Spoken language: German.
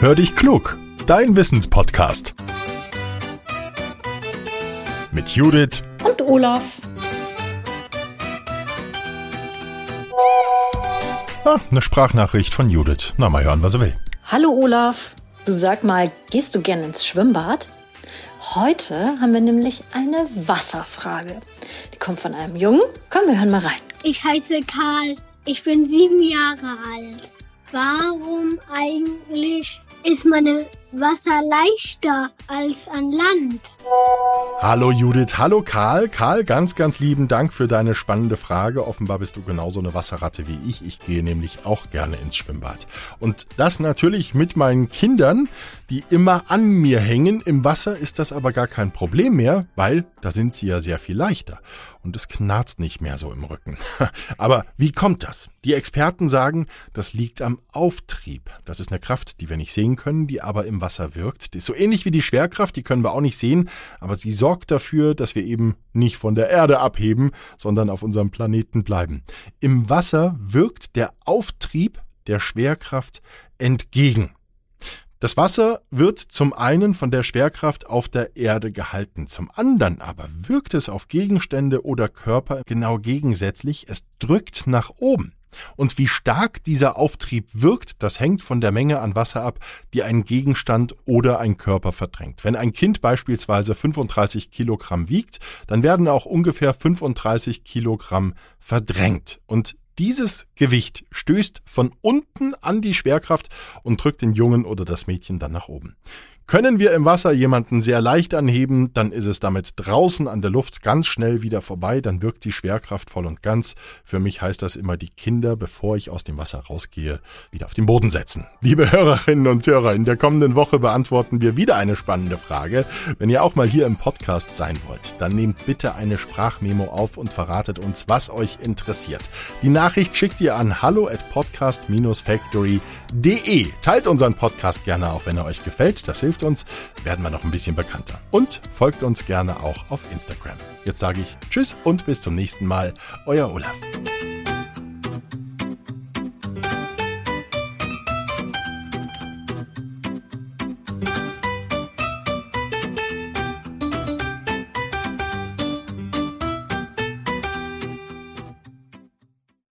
Hör dich klug, dein Wissenspodcast. Mit Judith und Olaf. Ah, eine Sprachnachricht von Judith. Na, mal hören, was er will. Hallo Olaf. Du sag mal, gehst du gern ins Schwimmbad? Heute haben wir nämlich eine Wasserfrage. Die kommt von einem Jungen. Komm, wir hören mal rein. Ich heiße Karl. Ich bin sieben Jahre alt. Warum eigentlich ist meine Wasser leichter als an Land? Hallo Judith, hallo Karl. Karl, ganz, ganz lieben Dank für deine spannende Frage. Offenbar bist du genauso eine Wasserratte wie ich. Ich gehe nämlich auch gerne ins Schwimmbad. Und das natürlich mit meinen Kindern, die immer an mir hängen. Im Wasser ist das aber gar kein Problem mehr, weil da sind sie ja sehr viel leichter. Und es knarzt nicht mehr so im Rücken. Aber wie kommt das? Die Experten sagen, das liegt am Auftrieb. Das ist eine Kraft, die wir nicht sehen können, die aber im Wasser wirkt. Die ist so ähnlich wie die Schwerkraft, die können wir auch nicht sehen, aber sie sorgt dafür, dass wir eben nicht von der Erde abheben, sondern auf unserem Planeten bleiben. Im Wasser wirkt der Auftrieb der Schwerkraft entgegen. Das Wasser wird zum einen von der Schwerkraft auf der Erde gehalten, zum anderen aber wirkt es auf Gegenstände oder Körper genau gegensätzlich, es drückt nach oben. Und wie stark dieser Auftrieb wirkt, das hängt von der Menge an Wasser ab, die ein Gegenstand oder ein Körper verdrängt. Wenn ein Kind beispielsweise 35 Kilogramm wiegt, dann werden auch ungefähr 35 Kilogramm verdrängt. Und dieses Gewicht stößt von unten an die Schwerkraft und drückt den Jungen oder das Mädchen dann nach oben. Können wir im Wasser jemanden sehr leicht anheben, dann ist es damit draußen an der Luft ganz schnell wieder vorbei, dann wirkt die Schwerkraft voll und ganz. Für mich heißt das immer, die Kinder, bevor ich aus dem Wasser rausgehe, wieder auf den Boden setzen. Liebe Hörerinnen und Hörer, in der kommenden Woche beantworten wir wieder eine spannende Frage. Wenn ihr auch mal hier im Podcast sein wollt, dann nehmt bitte eine Sprachmemo auf und verratet uns, was euch interessiert. Die Nachricht schickt ihr an hallo at podcast-factory.de. Teilt unseren Podcast gerne auch, wenn er euch gefällt. Das hilft hilft uns, werden wir noch ein bisschen bekannter. Und folgt uns gerne auch auf Instagram. Jetzt sage ich Tschüss und bis zum nächsten Mal. Euer Olaf.